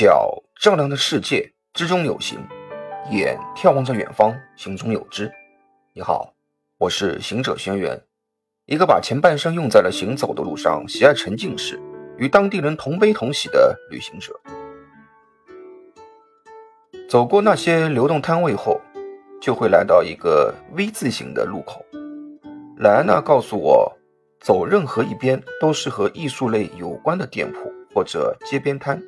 脚丈量的世界之中有形，眼眺望着远方，心中有知。你好，我是行者轩辕，一个把前半生用在了行走的路上，喜爱沉浸式，与当地人同悲同喜的旅行者。走过那些流动摊位后，就会来到一个 V 字形的路口。莱安娜告诉我，走任何一边都是和艺术类有关的店铺或者街边摊。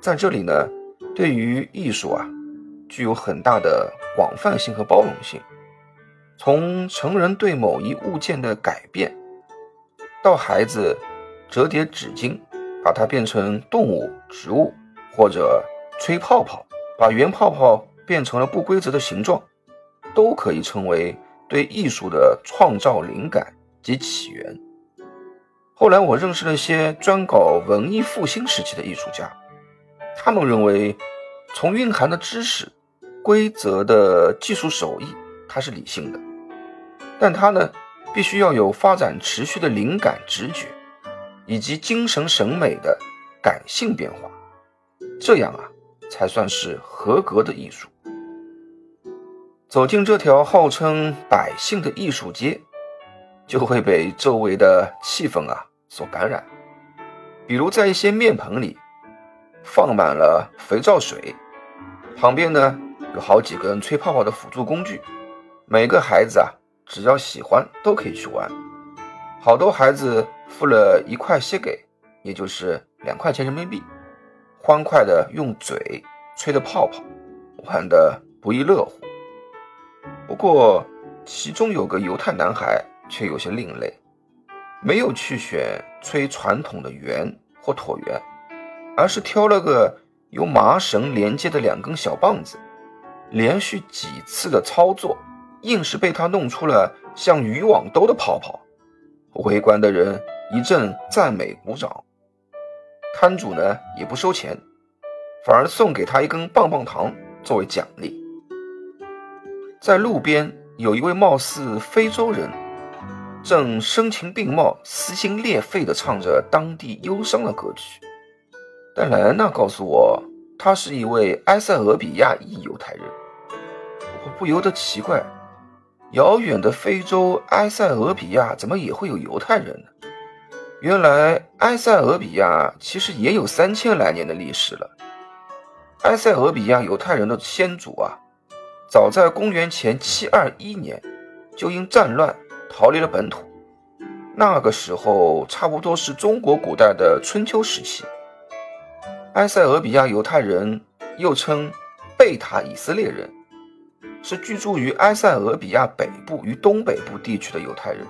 在这里呢，对于艺术啊，具有很大的广泛性和包容性。从成人对某一物件的改变，到孩子折叠纸巾，把它变成动物、植物，或者吹泡泡，把圆泡泡变成了不规则的形状，都可以称为对艺术的创造灵感及起源。后来我认识了一些专搞文艺复兴时期的艺术家。他们认为，从蕴含的知识、规则的技术手艺，它是理性的，但它呢，必须要有发展持续的灵感直觉，以及精神审美的感性变化，这样啊，才算是合格的艺术。走进这条号称百姓的艺术街，就会被周围的气氛啊所感染，比如在一些面盆里。放满了肥皂水，旁边呢有好几根吹泡泡的辅助工具。每个孩子啊，只要喜欢都可以去玩。好多孩子付了一块西给，也就是两块钱人民币，欢快的用嘴吹着泡泡，玩的不亦乐乎。不过其中有个犹太男孩却有些另类，没有去选吹传统的圆或椭圆。而是挑了个由麻绳连接的两根小棒子，连续几次的操作，硬是被他弄出了像渔网兜的泡泡。围观的人一阵赞美鼓掌，摊主呢也不收钱，反而送给他一根棒棒糖作为奖励。在路边有一位貌似非洲人，正声情并茂、撕心裂肺地唱着当地忧伤的歌曲。但莱安娜告诉我，他是一位埃塞俄比亚裔犹太人。我不由得奇怪，遥远的非洲埃塞俄比亚怎么也会有犹太人呢？原来埃塞俄比亚其实也有三千来年的历史了。埃塞俄比亚犹太人的先祖啊，早在公元前七二一年就因战乱逃离了本土。那个时候差不多是中国古代的春秋时期。埃塞俄比亚犹太人又称贝塔以色列人，是居住于埃塞俄比亚北部与东北部地区的犹太人。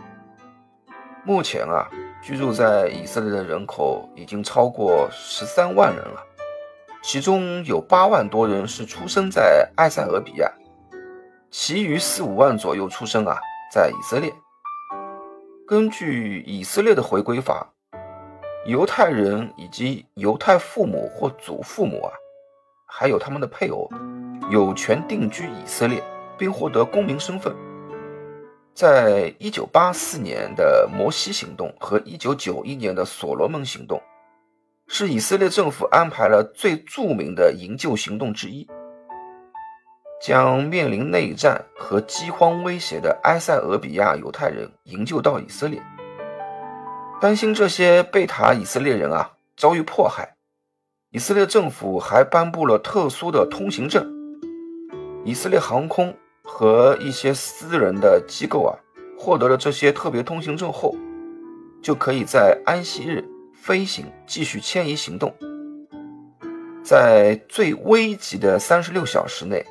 目前啊，居住在以色列的人口已经超过十三万人了，其中有八万多人是出生在埃塞俄比亚，其余四五万左右出生啊在以色列。根据以色列的回归法。犹太人以及犹太父母或祖父母啊，还有他们的配偶，有权定居以色列，并获得公民身份。在一九八四年的摩西行动和一九九一年的所罗门行动，是以色列政府安排了最著名的营救行动之一，将面临内战和饥荒威胁的埃塞俄比亚犹太人营救到以色列。担心这些贝塔以色列人啊遭遇迫害，以色列政府还颁布了特殊的通行证。以色列航空和一些私人的机构啊获得了这些特别通行证后，就可以在安息日飞行继续迁移行动。在最危急的三十六小时内，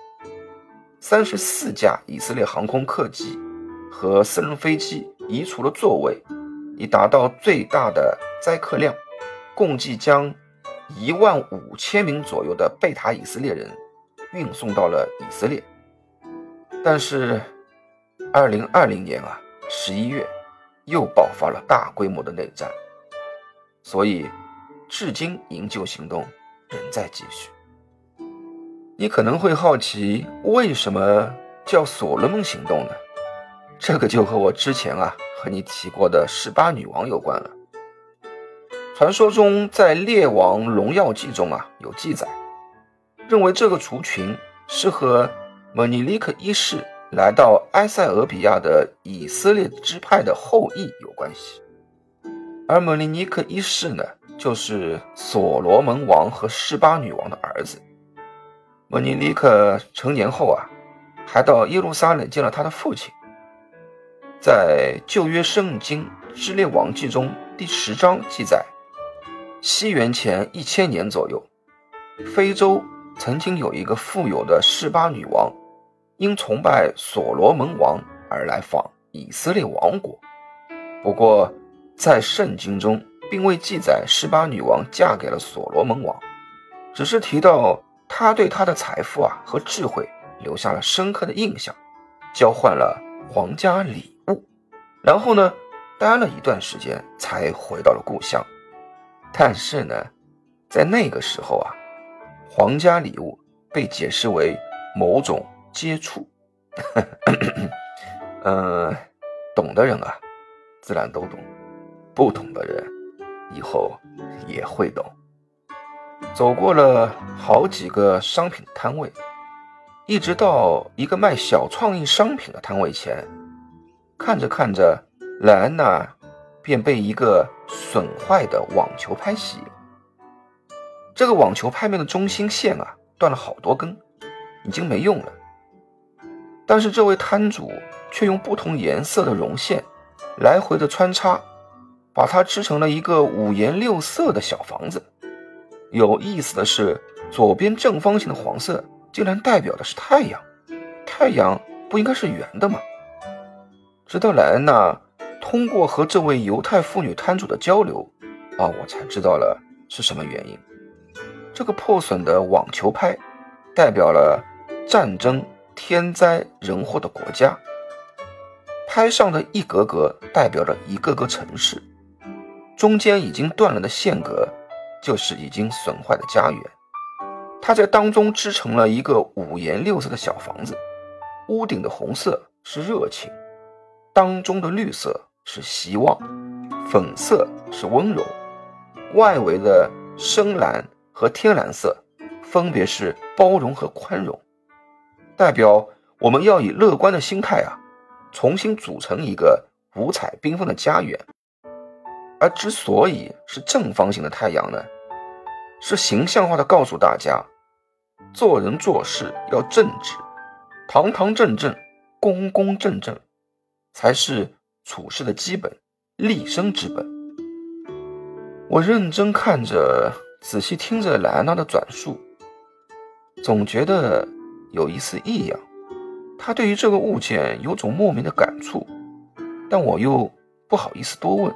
三十四架以色列航空客机和私人飞机移除了座位。以达到最大的载客量，共计将一万五千名左右的贝塔以色列人运送到了以色列。但是，二零二零年啊十一月又爆发了大规模的内战，所以至今营救行动仍在继续。你可能会好奇，为什么叫所罗门行动呢？这个就和我之前啊和你提过的十八女王有关了。传说中在《列王荣耀记》中啊有记载，认为这个族群是和蒙尼利克一世来到埃塞俄比亚的以色列支派的后裔有关系。而蒙尼尼克一世呢，就是所罗门王和示巴女王的儿子。蒙尼尼克成年后啊，还到耶路撒冷见了他的父亲。在旧约圣经之列王记中第十章记载，西元前一千年左右，非洲曾经有一个富有的示巴女王，因崇拜所罗门王而来访以色列王国。不过，在圣经中，并未记载示巴女王嫁给了所罗门王，只是提到她对他的财富啊和智慧留下了深刻的印象，交换了皇家礼物，然后呢，待了一段时间才回到了故乡。但是呢，在那个时候啊，皇家礼物被解释为某种接触。嗯，懂的人啊，自然都懂。不懂的人，以后也会懂。走过了好几个商品摊位，一直到一个卖小创意商品的摊位前，看着看着，莱安娜便被一个损坏的网球拍吸引。这个网球拍面的中心线啊，断了好多根，已经没用了。但是这位摊主却用不同颜色的绒线来回的穿插。把它织成了一个五颜六色的小房子。有意思的是，左边正方形的黄色竟然代表的是太阳。太阳不应该是圆的吗？直到莱安娜通过和这位犹太妇女摊主的交流，啊，我才知道了是什么原因。这个破损的网球拍，代表了战争、天灾、人祸的国家。拍上的一格格，代表着一个个城市。中间已经断了的线格，就是已经损坏的家园。它在当中织成了一个五颜六色的小房子，屋顶的红色是热情，当中的绿色是希望，粉色是温柔，外围的深蓝和天蓝色分别是包容和宽容，代表我们要以乐观的心态啊，重新组成一个五彩缤纷的家园。而之所以是正方形的太阳呢，是形象化的告诉大家，做人做事要正直，堂堂正正、公公正正，才是处事的基本、立身之本。我认真看着，仔细听着莱安娜的转述，总觉得有一丝异样。她对于这个物件有种莫名的感触，但我又不好意思多问。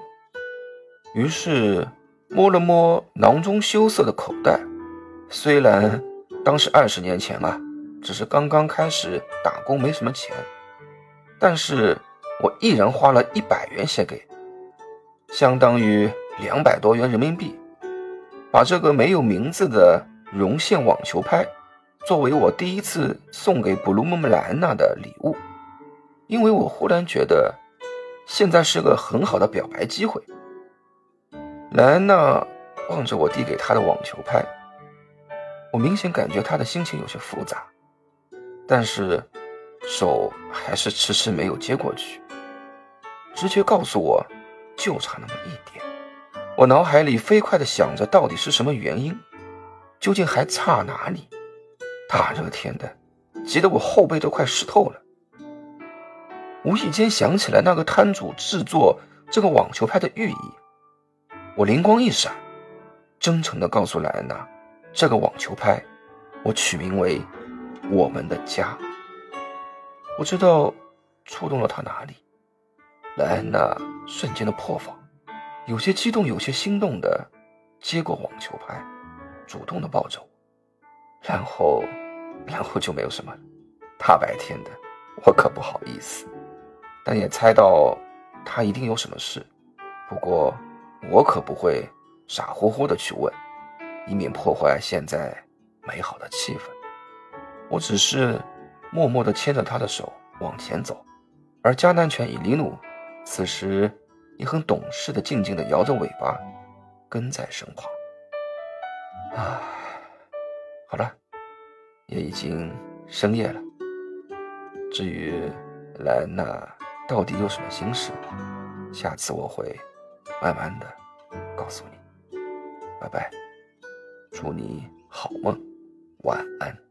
于是摸了摸囊中羞涩的口袋，虽然当时二十年前啊，只是刚刚开始打工，没什么钱，但是我毅然花了一百元写给，相当于两百多元人民币，把这个没有名字的绒线网球拍，作为我第一次送给布鲁姆兰娜的礼物，因为我忽然觉得，现在是个很好的表白机会。莱安娜望着我递给她的网球拍，我明显感觉她的心情有些复杂，但是手还是迟迟没有接过去。直觉告诉我，就差那么一点。我脑海里飞快地想着，到底是什么原因？究竟还差哪里？大热天的，急得我后背都快湿透了。无意间想起来那个摊主制作这个网球拍的寓意。我灵光一闪，真诚地告诉莱安娜：“这个网球拍，我取名为‘我们的家’。”不知道触动了她哪里，莱安娜瞬间的破防，有些激动，有些心动的接过网球拍，主动的抱着我，然后，然后就没有什么。大白天的，我可不好意思，但也猜到她一定有什么事。不过。我可不会傻乎乎的去问，以免破坏现在美好的气氛。我只是默默的牵着他的手往前走。而迦南犬以尼努，此时也很懂事的静静的摇着尾巴。跟在身旁。好了，也已经深夜了。至于莱娜到底有什么心事，下次我会。慢慢的告诉你。拜拜。祝你好梦晚安。